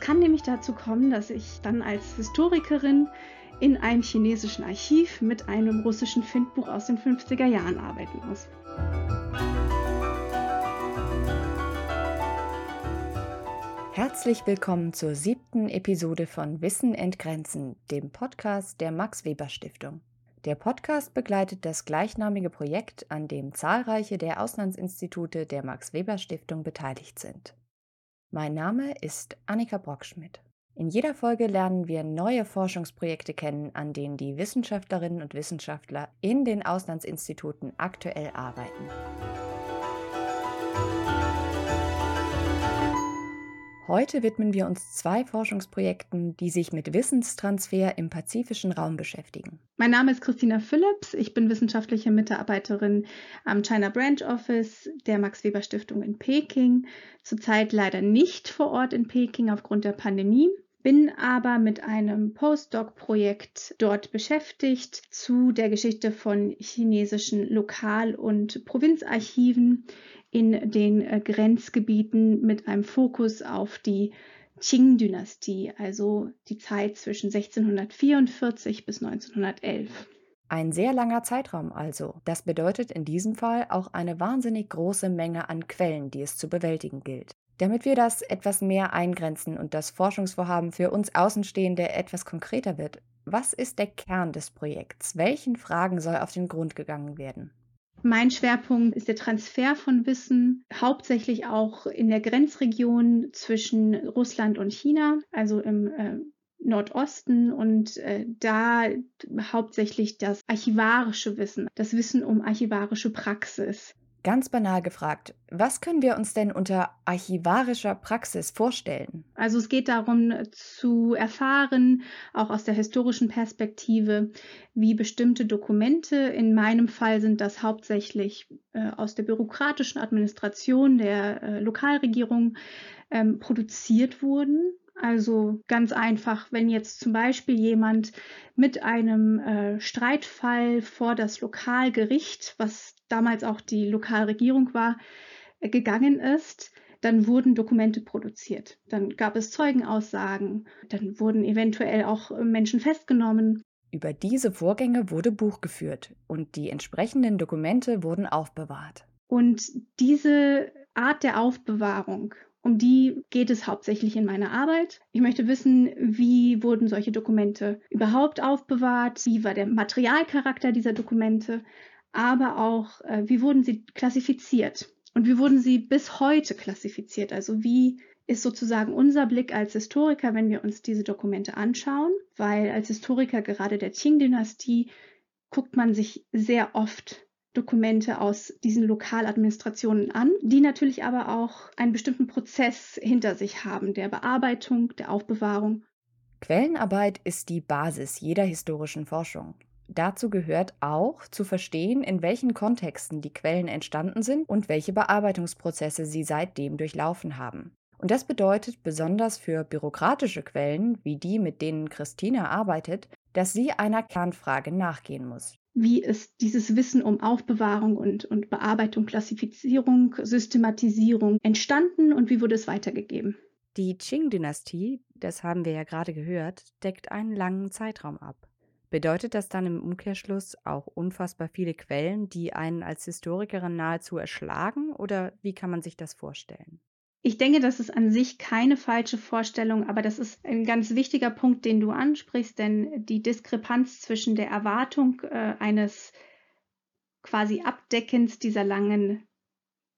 Es kann nämlich dazu kommen, dass ich dann als Historikerin in einem chinesischen Archiv mit einem russischen Findbuch aus den 50er Jahren arbeiten muss. Herzlich willkommen zur siebten Episode von Wissen entgrenzen, dem Podcast der Max Weber Stiftung. Der Podcast begleitet das gleichnamige Projekt, an dem zahlreiche der Auslandsinstitute der Max Weber Stiftung beteiligt sind. Mein Name ist Annika Brockschmidt. In jeder Folge lernen wir neue Forschungsprojekte kennen, an denen die Wissenschaftlerinnen und Wissenschaftler in den Auslandsinstituten aktuell arbeiten. Heute widmen wir uns zwei Forschungsprojekten, die sich mit Wissenstransfer im pazifischen Raum beschäftigen. Mein Name ist Christina Phillips. Ich bin wissenschaftliche Mitarbeiterin am China Branch Office der Max Weber Stiftung in Peking. Zurzeit leider nicht vor Ort in Peking aufgrund der Pandemie bin aber mit einem Postdoc-Projekt dort beschäftigt zu der Geschichte von chinesischen Lokal- und Provinzarchiven in den äh, Grenzgebieten mit einem Fokus auf die Qing-Dynastie, also die Zeit zwischen 1644 bis 1911. Ein sehr langer Zeitraum also. Das bedeutet in diesem Fall auch eine wahnsinnig große Menge an Quellen, die es zu bewältigen gilt. Damit wir das etwas mehr eingrenzen und das Forschungsvorhaben für uns Außenstehende etwas konkreter wird, was ist der Kern des Projekts? Welchen Fragen soll auf den Grund gegangen werden? Mein Schwerpunkt ist der Transfer von Wissen, hauptsächlich auch in der Grenzregion zwischen Russland und China, also im äh, Nordosten und äh, da hauptsächlich das archivarische Wissen, das Wissen um archivarische Praxis. Ganz banal gefragt, was können wir uns denn unter archivarischer Praxis vorstellen? Also es geht darum zu erfahren, auch aus der historischen Perspektive, wie bestimmte Dokumente, in meinem Fall sind das hauptsächlich äh, aus der bürokratischen Administration der äh, Lokalregierung, ähm, produziert wurden. Also ganz einfach, wenn jetzt zum Beispiel jemand mit einem äh, Streitfall vor das Lokalgericht, was damals auch die Lokalregierung war, äh, gegangen ist, dann wurden Dokumente produziert. Dann gab es Zeugenaussagen, dann wurden eventuell auch äh, Menschen festgenommen. Über diese Vorgänge wurde Buch geführt und die entsprechenden Dokumente wurden aufbewahrt. Und diese Art der Aufbewahrung, um die geht es hauptsächlich in meiner Arbeit. Ich möchte wissen, wie wurden solche Dokumente überhaupt aufbewahrt, wie war der Materialcharakter dieser Dokumente, aber auch, äh, wie wurden sie klassifiziert und wie wurden sie bis heute klassifiziert. Also wie ist sozusagen unser Blick als Historiker, wenn wir uns diese Dokumente anschauen, weil als Historiker gerade der Qing-Dynastie guckt man sich sehr oft Dokumente aus diesen Lokaladministrationen an, die natürlich aber auch einen bestimmten Prozess hinter sich haben, der Bearbeitung, der Aufbewahrung. Quellenarbeit ist die Basis jeder historischen Forschung. Dazu gehört auch zu verstehen, in welchen Kontexten die Quellen entstanden sind und welche Bearbeitungsprozesse sie seitdem durchlaufen haben. Und das bedeutet besonders für bürokratische Quellen, wie die, mit denen Christina arbeitet, dass sie einer Kernfrage nachgehen muss. Wie ist dieses Wissen um Aufbewahrung und, und Bearbeitung, Klassifizierung, Systematisierung entstanden und wie wurde es weitergegeben? Die Qing-Dynastie, das haben wir ja gerade gehört, deckt einen langen Zeitraum ab. Bedeutet das dann im Umkehrschluss auch unfassbar viele Quellen, die einen als Historikerin nahezu erschlagen? Oder wie kann man sich das vorstellen? Ich denke, das ist an sich keine falsche Vorstellung, aber das ist ein ganz wichtiger Punkt, den du ansprichst, denn die Diskrepanz zwischen der Erwartung äh, eines quasi Abdeckens dieser langen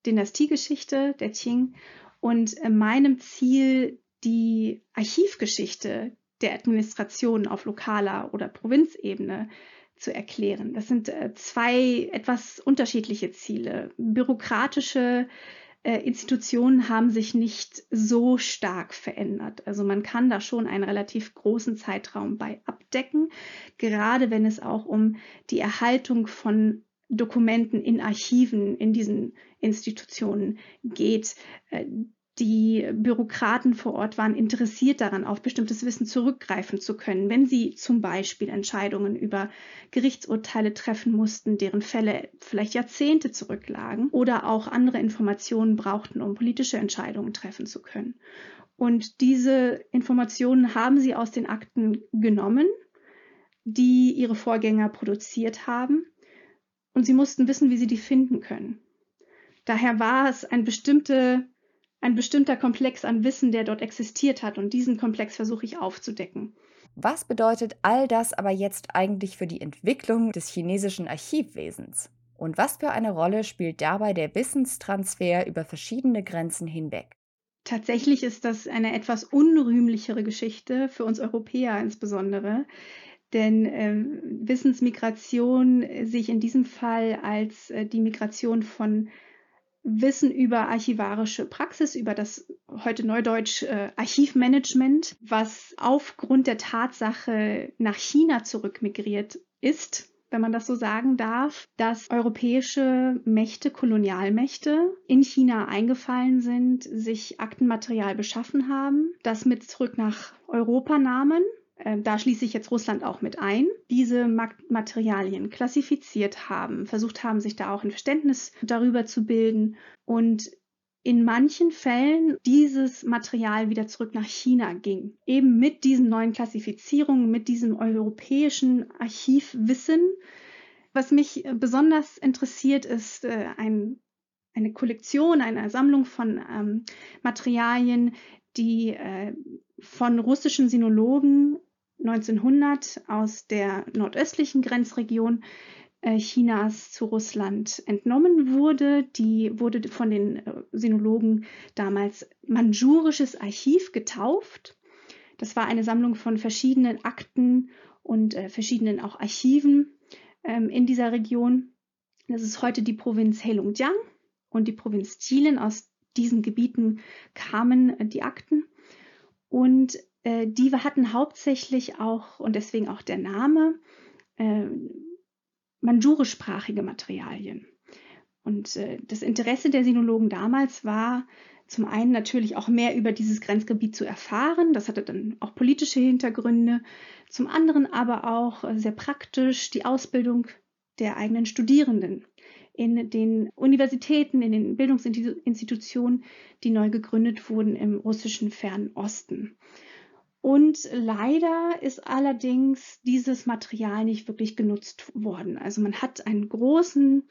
Dynastiegeschichte der Qing und äh, meinem Ziel, die Archivgeschichte der Administration auf lokaler oder Provinzebene zu erklären. Das sind äh, zwei etwas unterschiedliche Ziele. Bürokratische Institutionen haben sich nicht so stark verändert. Also man kann da schon einen relativ großen Zeitraum bei abdecken, gerade wenn es auch um die Erhaltung von Dokumenten in Archiven in diesen Institutionen geht. Die Bürokraten vor Ort waren interessiert daran, auf bestimmtes Wissen zurückgreifen zu können, wenn sie zum Beispiel Entscheidungen über Gerichtsurteile treffen mussten, deren Fälle vielleicht Jahrzehnte zurücklagen oder auch andere Informationen brauchten, um politische Entscheidungen treffen zu können. Und diese Informationen haben sie aus den Akten genommen, die ihre Vorgänger produziert haben. Und sie mussten wissen, wie sie die finden können. Daher war es ein, bestimmte, ein bestimmter Komplex an Wissen, der dort existiert hat. Und diesen Komplex versuche ich aufzudecken. Was bedeutet all das aber jetzt eigentlich für die Entwicklung des chinesischen Archivwesens? Und was für eine Rolle spielt dabei der Wissenstransfer über verschiedene Grenzen hinweg? Tatsächlich ist das eine etwas unrühmlichere Geschichte für uns Europäer insbesondere, denn äh, Wissensmigration sehe ich in diesem Fall als äh, die Migration von Wissen über archivarische Praxis, über das heute Neudeutsch äh, Archivmanagement, was aufgrund der Tatsache nach China zurückmigriert ist, wenn man das so sagen darf, dass europäische Mächte, Kolonialmächte in China eingefallen sind, sich Aktenmaterial beschaffen haben, das mit zurück nach Europa nahmen da schließe ich jetzt Russland auch mit ein, diese Materialien klassifiziert haben, versucht haben, sich da auch ein Verständnis darüber zu bilden und in manchen Fällen dieses Material wieder zurück nach China ging. Eben mit diesen neuen Klassifizierungen, mit diesem europäischen Archivwissen. Was mich besonders interessiert, ist äh, ein, eine Kollektion, eine Sammlung von ähm, Materialien, die äh, von russischen Sinologen 1900 aus der nordöstlichen Grenzregion äh, Chinas zu Russland entnommen wurde. Die wurde von den äh, Sinologen damals Manchurisches Archiv getauft. Das war eine Sammlung von verschiedenen Akten und äh, verschiedenen auch Archiven ähm, in dieser Region. Das ist heute die Provinz Heilongjiang und die Provinz Jilin. Aus diesen Gebieten kamen äh, die Akten. Und äh, die hatten hauptsächlich auch, und deswegen auch der Name, äh, manjurischsprachige Materialien. Und äh, das Interesse der Sinologen damals war zum einen natürlich auch mehr über dieses Grenzgebiet zu erfahren. Das hatte dann auch politische Hintergründe. Zum anderen aber auch äh, sehr praktisch die Ausbildung der eigenen Studierenden in den Universitäten, in den Bildungsinstitutionen, die neu gegründet wurden im russischen Fernen Osten. Und leider ist allerdings dieses Material nicht wirklich genutzt worden. Also man hat einen großen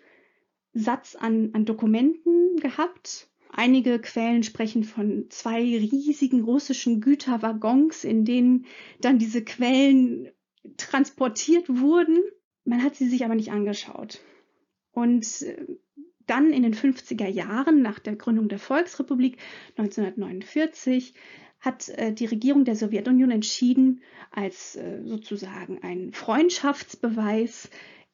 Satz an, an Dokumenten gehabt. Einige Quellen sprechen von zwei riesigen russischen Güterwaggons, in denen dann diese Quellen transportiert wurden. Man hat sie sich aber nicht angeschaut. Und äh, dann in den 50er Jahren, nach der Gründung der Volksrepublik 1949, hat äh, die Regierung der Sowjetunion entschieden, als äh, sozusagen ein Freundschaftsbeweis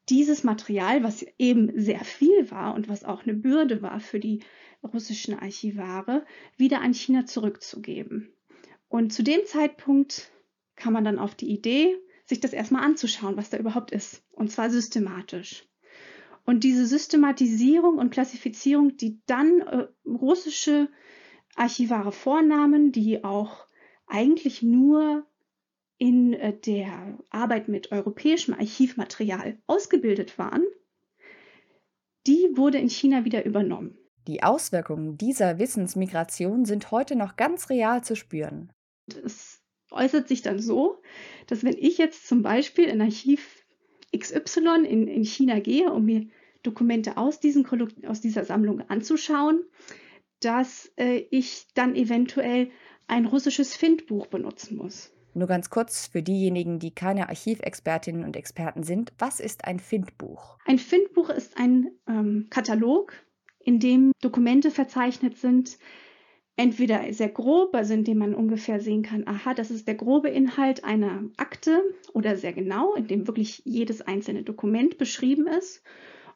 dieses Material, was eben sehr viel war und was auch eine Bürde war für die russischen Archivare, wieder an China zurückzugeben. Und zu dem Zeitpunkt kam man dann auf die Idee, sich das erstmal anzuschauen, was da überhaupt ist. Und zwar systematisch. Und diese Systematisierung und Klassifizierung, die dann äh, russische Archivare Vornamen, die auch eigentlich nur in äh, der Arbeit mit europäischem Archivmaterial ausgebildet waren, die wurde in China wieder übernommen. Die Auswirkungen dieser Wissensmigration sind heute noch ganz real zu spüren. Es äußert sich dann so, dass wenn ich jetzt zum Beispiel in Archiv XY in, in China gehe, um mir Dokumente aus, diesen, aus dieser Sammlung anzuschauen, dass äh, ich dann eventuell ein russisches Findbuch benutzen muss. Nur ganz kurz für diejenigen, die keine Archivexpertinnen und Experten sind, was ist ein Findbuch? Ein Findbuch ist ein ähm, Katalog, in dem Dokumente verzeichnet sind, entweder sehr grob, also in dem man ungefähr sehen kann, aha, das ist der grobe Inhalt einer Akte oder sehr genau, in dem wirklich jedes einzelne Dokument beschrieben ist.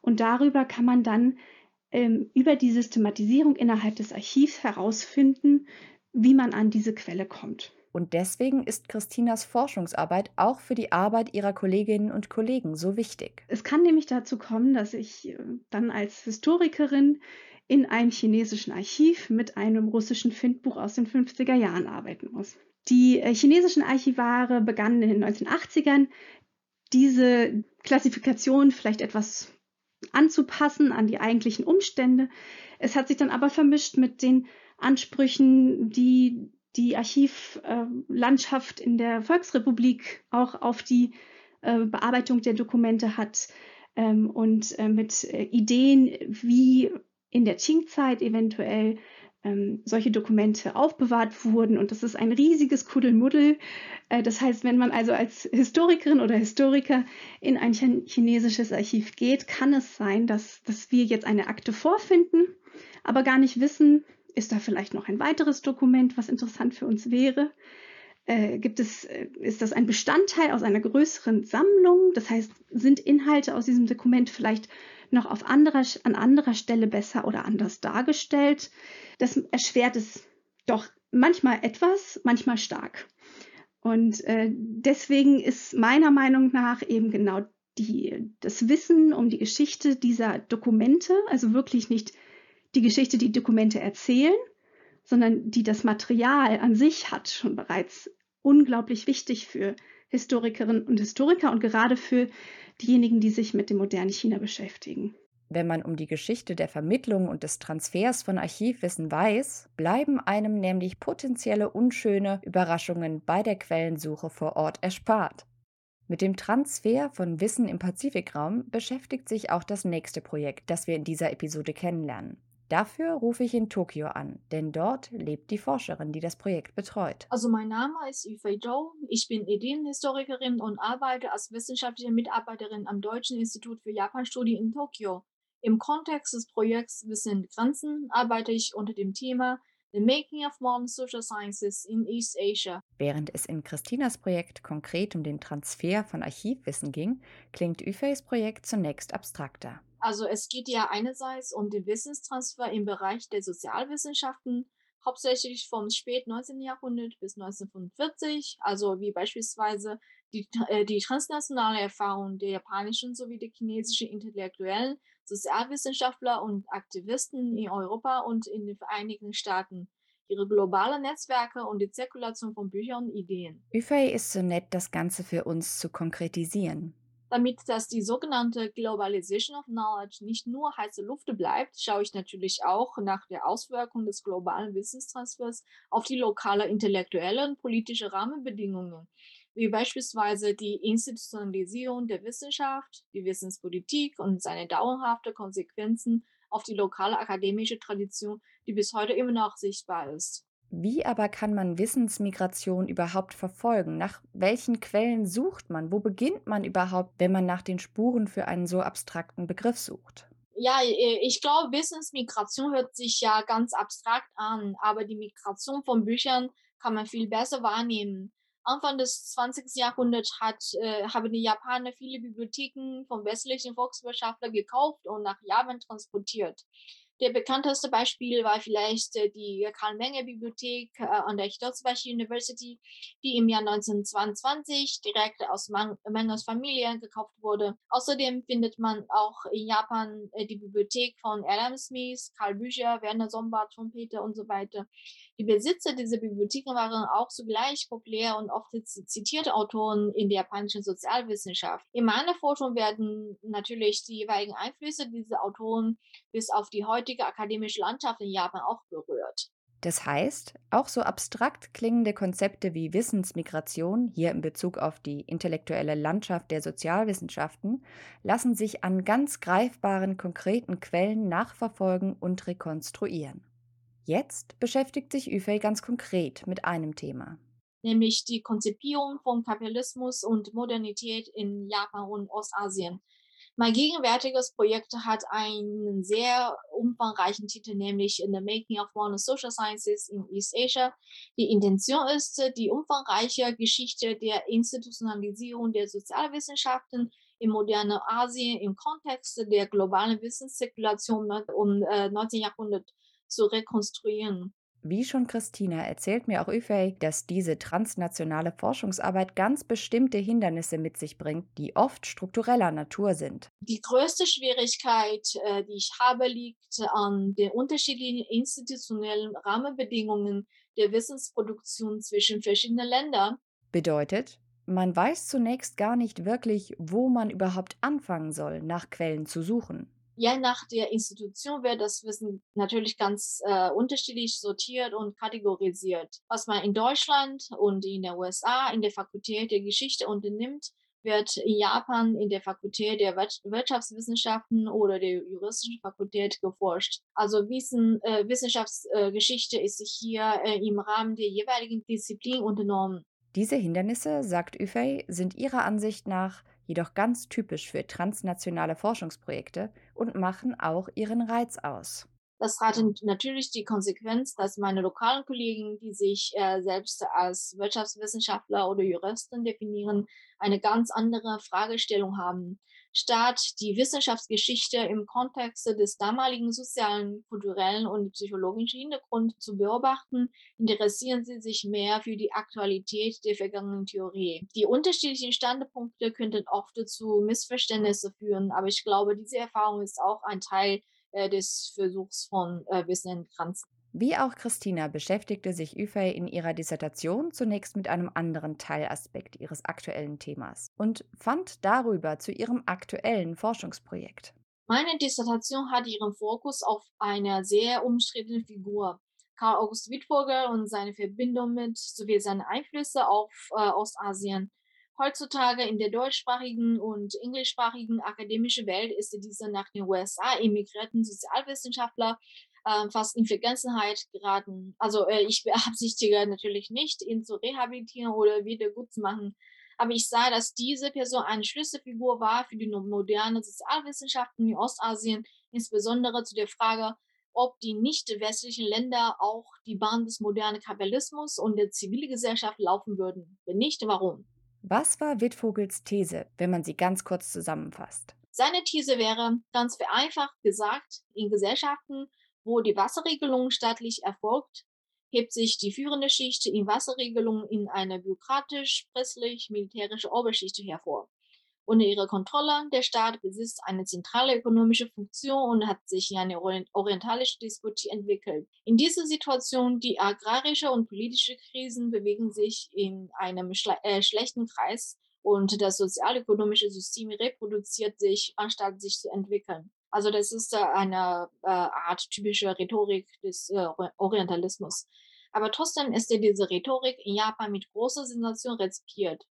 Und darüber kann man dann ähm, über die Systematisierung innerhalb des Archivs herausfinden, wie man an diese Quelle kommt. Und deswegen ist Christinas Forschungsarbeit auch für die Arbeit ihrer Kolleginnen und Kollegen so wichtig. Es kann nämlich dazu kommen, dass ich äh, dann als Historikerin in einem chinesischen Archiv mit einem russischen Findbuch aus den 50er Jahren arbeiten muss. Die äh, chinesischen Archivare begannen in den 1980ern, diese Klassifikation vielleicht etwas anzupassen an die eigentlichen Umstände. Es hat sich dann aber vermischt mit den Ansprüchen, die die Archivlandschaft in der Volksrepublik auch auf die äh, Bearbeitung der Dokumente hat ähm, und äh, mit äh, Ideen, wie in der Qing-Zeit eventuell ähm, solche Dokumente aufbewahrt wurden. Und das ist ein riesiges Kuddelmuddel. Äh, das heißt, wenn man also als Historikerin oder Historiker in ein chinesisches Archiv geht, kann es sein, dass, dass wir jetzt eine Akte vorfinden, aber gar nicht wissen, ist da vielleicht noch ein weiteres Dokument, was interessant für uns wäre. Äh, gibt es, äh, ist das ein Bestandteil aus einer größeren Sammlung? Das heißt, sind Inhalte aus diesem Dokument vielleicht noch auf anderer, an anderer Stelle besser oder anders dargestellt? Das erschwert es doch manchmal etwas, manchmal stark. Und äh, deswegen ist meiner Meinung nach eben genau die, das Wissen um die Geschichte dieser Dokumente, also wirklich nicht die Geschichte, die Dokumente erzählen, sondern die das Material an sich hat, schon bereits unglaublich wichtig für Historikerinnen und Historiker und gerade für diejenigen, die sich mit dem modernen China beschäftigen. Wenn man um die Geschichte der Vermittlung und des Transfers von Archivwissen weiß, bleiben einem nämlich potenzielle unschöne Überraschungen bei der Quellensuche vor Ort erspart. Mit dem Transfer von Wissen im Pazifikraum beschäftigt sich auch das nächste Projekt, das wir in dieser Episode kennenlernen. Dafür rufe ich in Tokio an, denn dort lebt die Forscherin, die das Projekt betreut. Also mein Name ist Yufei Zhou. Ich bin Ideenhistorikerin und arbeite als wissenschaftliche Mitarbeiterin am Deutschen Institut für Japanstudie in Tokio. Im Kontext des Projekts Wissen Grenzen arbeite ich unter dem Thema The Making of Modern Social Sciences in East Asia. Während es in Christinas Projekt konkret um den Transfer von Archivwissen ging, klingt Yufeis Projekt zunächst abstrakter. Also es geht ja einerseits um den Wissenstransfer im Bereich der Sozialwissenschaften, hauptsächlich vom spät 19. Jahrhundert bis 1945, also wie beispielsweise die, äh, die transnationale Erfahrung der japanischen sowie der chinesischen Intellektuellen, Sozialwissenschaftler und Aktivisten in Europa und in den Vereinigten Staaten ihre globalen Netzwerke und die Zirkulation von Büchern und Ideen. Yufei ist so nett, das Ganze für uns zu konkretisieren. Damit das die sogenannte Globalization of Knowledge nicht nur heiße Luft bleibt, schaue ich natürlich auch nach der Auswirkung des globalen Wissenstransfers auf die lokale intellektuelle und politische Rahmenbedingungen, wie beispielsweise die Institutionalisierung der Wissenschaft, die Wissenspolitik und seine dauerhafte Konsequenzen auf die lokale akademische Tradition, die bis heute immer noch sichtbar ist. Wie aber kann man Wissensmigration überhaupt verfolgen? Nach welchen Quellen sucht man? Wo beginnt man überhaupt, wenn man nach den Spuren für einen so abstrakten Begriff sucht? Ja, äh, ich glaube, Wissensmigration hört sich ja ganz abstrakt an, aber die Migration von Büchern kann man viel besser wahrnehmen. Anfang des 20. Jahrhunderts hat, äh, haben die Japaner viele Bibliotheken von westlichen Volkswirtschaftlern gekauft und nach Japan transportiert. Der bekannteste Beispiel war vielleicht äh, die Karl-Menger-Bibliothek äh, an der Hitotsubashi University, die im Jahr 1922 direkt aus Mengers Familie gekauft wurde. Außerdem findet man auch in Japan äh, die Bibliothek von Adam Smith, Karl Bücher, Werner Sombart, Trompete und so weiter. Die Besitzer dieser Bibliotheken waren auch zugleich populär und oft zitierte Autoren in der japanischen Sozialwissenschaft. In meiner Forschung werden natürlich die jeweiligen Einflüsse dieser Autoren bis auf die heutige akademische Landschaft in Japan auch berührt. Das heißt, auch so abstrakt klingende Konzepte wie Wissensmigration, hier in Bezug auf die intellektuelle Landschaft der Sozialwissenschaften, lassen sich an ganz greifbaren, konkreten Quellen nachverfolgen und rekonstruieren. Jetzt beschäftigt sich Yufei ganz konkret mit einem Thema. Nämlich die Konzipierung von Kapitalismus und Modernität in Japan und Ostasien. Mein gegenwärtiges Projekt hat einen sehr umfangreichen Titel, nämlich In the Making of Modern Social Sciences in East Asia. Die Intention ist die umfangreiche Geschichte der Institutionalisierung der Sozialwissenschaften im modernen Asien im Kontext der globalen Wissenszirkulation um äh, 19. Jahrhundert zu rekonstruieren. Wie schon Christina erzählt mir auch Yfei, dass diese transnationale Forschungsarbeit ganz bestimmte Hindernisse mit sich bringt, die oft struktureller Natur sind. Die größte Schwierigkeit, äh, die ich habe, liegt an den unterschiedlichen institutionellen Rahmenbedingungen der Wissensproduktion zwischen verschiedenen Ländern. Bedeutet, man weiß zunächst gar nicht wirklich, wo man überhaupt anfangen soll, nach Quellen zu suchen. Je nach der Institution wird das Wissen natürlich ganz äh, unterschiedlich sortiert und kategorisiert. Was man in Deutschland und in den USA in der Fakultät der Geschichte unternimmt, wird in Japan in der Fakultät der Wirtschaftswissenschaften oder der juristischen Fakultät geforscht. Also Wissen, äh, Wissenschaftsgeschichte äh, ist hier äh, im Rahmen der jeweiligen Disziplin unternommen. Diese Hindernisse, sagt Yufei, sind ihrer Ansicht nach jedoch ganz typisch für transnationale Forschungsprojekte und machen auch ihren Reiz aus. Das hat natürlich die Konsequenz, dass meine lokalen Kollegen, die sich äh, selbst als Wirtschaftswissenschaftler oder Juristen definieren, eine ganz andere Fragestellung haben. Statt die Wissenschaftsgeschichte im Kontext des damaligen sozialen, kulturellen und psychologischen Hintergrunds zu beobachten, interessieren sie sich mehr für die Aktualität der vergangenen Theorie. Die unterschiedlichen Standpunkte könnten oft zu Missverständnissen führen, aber ich glaube, diese Erfahrung ist auch ein Teil äh, des Versuchs von äh, Wissen Grenzen. Wie auch Christina beschäftigte sich Yfei in ihrer Dissertation zunächst mit einem anderen Teilaspekt ihres aktuellen Themas und fand darüber zu ihrem aktuellen Forschungsprojekt. Meine Dissertation hat ihren Fokus auf eine sehr umstrittene Figur, Karl August Wittvogel und seine Verbindung mit sowie seine Einflüsse auf äh, Ostasien. Heutzutage in der deutschsprachigen und englischsprachigen akademischen Welt ist dieser nach den USA emigrierten Sozialwissenschaftler äh, fast in Vergessenheit geraten. Also äh, ich beabsichtige natürlich nicht, ihn zu rehabilitieren oder wieder gut zu machen. Aber ich sah, dass diese Person eine Schlüsselfigur war für die modernen Sozialwissenschaften in Ostasien, insbesondere zu der Frage, ob die nicht westlichen Länder auch die Bahn des modernen Kapitalismus und der Zivilgesellschaft laufen würden. Wenn nicht, warum? Was war Wittvogels These, wenn man sie ganz kurz zusammenfasst? Seine These wäre, ganz vereinfacht gesagt, in Gesellschaften, wo die Wasserregelung staatlich erfolgt, hebt sich die führende Schicht in Wasserregelung in eine bürokratisch-presslich-militärische Oberschicht hervor. Unter ihrer Kontrolle der Staat besitzt eine zentrale ökonomische Funktion und hat sich in eine orientalische Disputie entwickelt. In dieser Situation, die agrarische und politische Krisen bewegen sich in einem schle äh, schlechten Kreis und das sozialökonomische System reproduziert sich, anstatt sich zu entwickeln. Also das ist äh, eine äh, Art typische Rhetorik des äh, Orientalismus. Aber trotzdem ist diese Rhetorik in Japan mit großer Sensation rezipiert.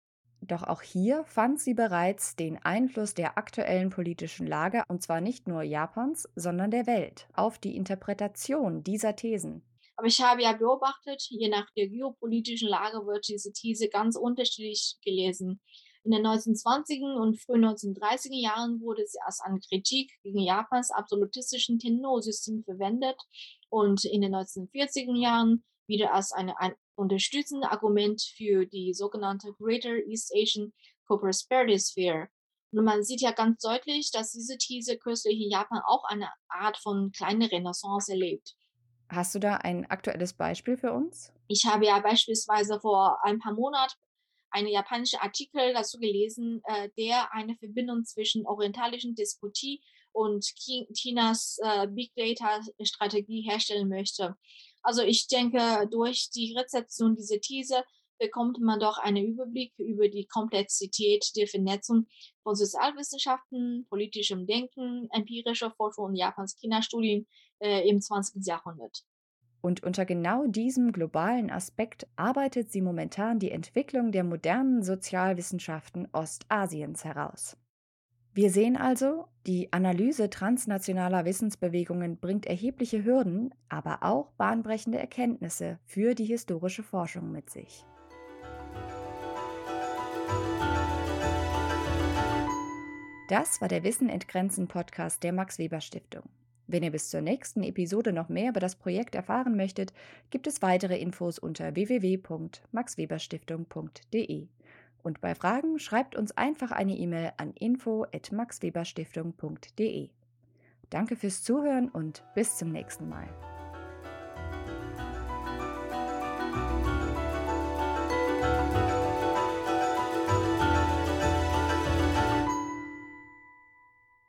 Doch auch hier fand sie bereits den Einfluss der aktuellen politischen Lage, und zwar nicht nur Japans, sondern der Welt, auf die Interpretation dieser Thesen. Aber ich habe ja beobachtet, je nach der geopolitischen Lage wird diese These ganz unterschiedlich gelesen. In den 1920er und frühen 1930er Jahren wurde sie als eine Kritik gegen Japans absolutistischen Tenno-System verwendet und in den 1940er Jahren wieder als eine, ein unterstützendes Argument für die sogenannte Greater East Asian Co-Prosperity Sphere. Und man sieht ja ganz deutlich, dass diese These kürzlich in Japan auch eine Art von kleiner Renaissance erlebt. Hast du da ein aktuelles Beispiel für uns? Ich habe ja beispielsweise vor ein paar Monaten einen japanischen Artikel dazu gelesen, äh, der eine Verbindung zwischen orientalischen Despotie und Chinas äh, Big Data Strategie herstellen möchte. Also ich denke, durch die Rezeption dieser These bekommt man doch einen Überblick über die Komplexität der Vernetzung von Sozialwissenschaften, politischem Denken, empirischer Forschung und Japans China-Studien äh, im 20. Jahrhundert. Und unter genau diesem globalen Aspekt arbeitet sie momentan die Entwicklung der modernen Sozialwissenschaften Ostasiens heraus. Wir sehen also, die Analyse transnationaler Wissensbewegungen bringt erhebliche Hürden, aber auch bahnbrechende Erkenntnisse für die historische Forschung mit sich. Das war der Wissen entgrenzen Podcast der Max Weber Stiftung. Wenn ihr bis zur nächsten Episode noch mehr über das Projekt erfahren möchtet, gibt es weitere Infos unter www.maxweberstiftung.de. Und bei Fragen schreibt uns einfach eine E-Mail an info@maxweberstiftung.de. Danke fürs Zuhören und bis zum nächsten Mal.